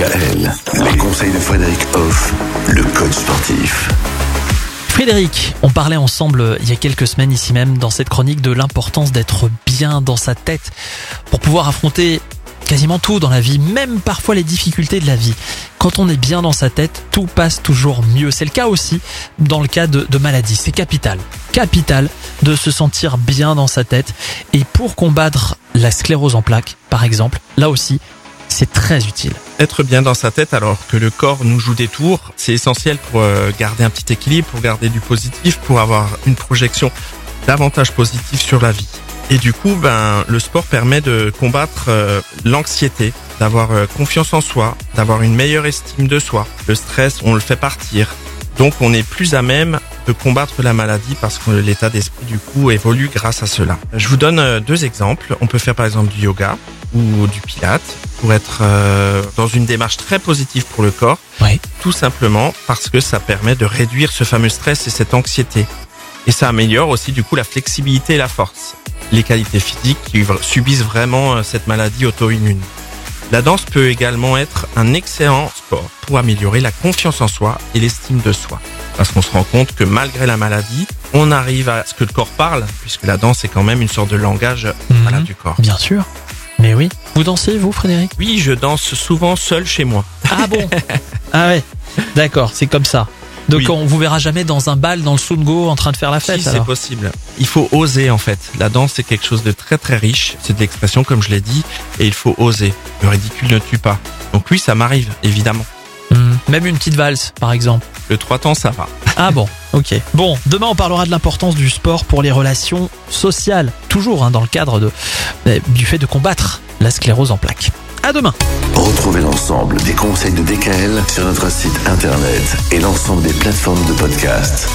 Les conseils de Frédéric Hoff, le coach sportif. Frédéric, on parlait ensemble il y a quelques semaines ici même dans cette chronique de l'importance d'être bien dans sa tête pour pouvoir affronter quasiment tout dans la vie, même parfois les difficultés de la vie. Quand on est bien dans sa tête, tout passe toujours mieux. C'est le cas aussi dans le cas de, de maladie. C'est capital. Capital de se sentir bien dans sa tête. Et pour combattre la sclérose en plaques, par exemple, là aussi, c'est très utile. Être bien dans sa tête alors que le corps nous joue des tours, c'est essentiel pour euh, garder un petit équilibre, pour garder du positif, pour avoir une projection davantage positive sur la vie. Et du coup, ben, le sport permet de combattre euh, l'anxiété, d'avoir euh, confiance en soi, d'avoir une meilleure estime de soi. Le stress, on le fait partir. Donc, on est plus à même de combattre la maladie parce que l'état d'esprit du coup évolue grâce à cela. Je vous donne deux exemples. On peut faire par exemple du yoga ou du pilate pour être euh, dans une démarche très positive pour le corps. Oui. Tout simplement parce que ça permet de réduire ce fameux stress et cette anxiété. Et ça améliore aussi du coup la flexibilité et la force. Les qualités physiques qui subissent vraiment euh, cette maladie auto-immune. La danse peut également être un excellent sport pour améliorer la confiance en soi et l'estime de soi. Parce qu'on se rend compte que malgré la maladie, on arrive à ce que le corps parle, puisque la danse est quand même une sorte de langage Mhm. voilà, du corps. Bien sûr. Mais oui. Vous dansez, vous, Frédéric? Oui, je danse souvent seul chez moi. Ah bon? Ah ouais. D'accord, c'est comme ça. Donc Oui. on vous verra jamais dans un bal dans le Sungo en train de faire la fête Si, c'est possible. Il faut oser en fait. La danse c'est quelque chose de très très riche. C'est de l'expression comme je l'ai dit et il faut oser. Le ridicule ne tue pas. Donc oui, ça m'arrive évidemment. Même une petite valse, par exemple. Le trois temps ça va. Ah bon, ok. Bon, demain on parlera de l'importance du sport pour les relations sociales, toujours hein, dans le cadre de, euh, du fait de combattre la sclérose en plaques. À demain. Retrouvez l'ensemble des conseils de DKL sur notre site internet et l'ensemble des plateformes de podcast.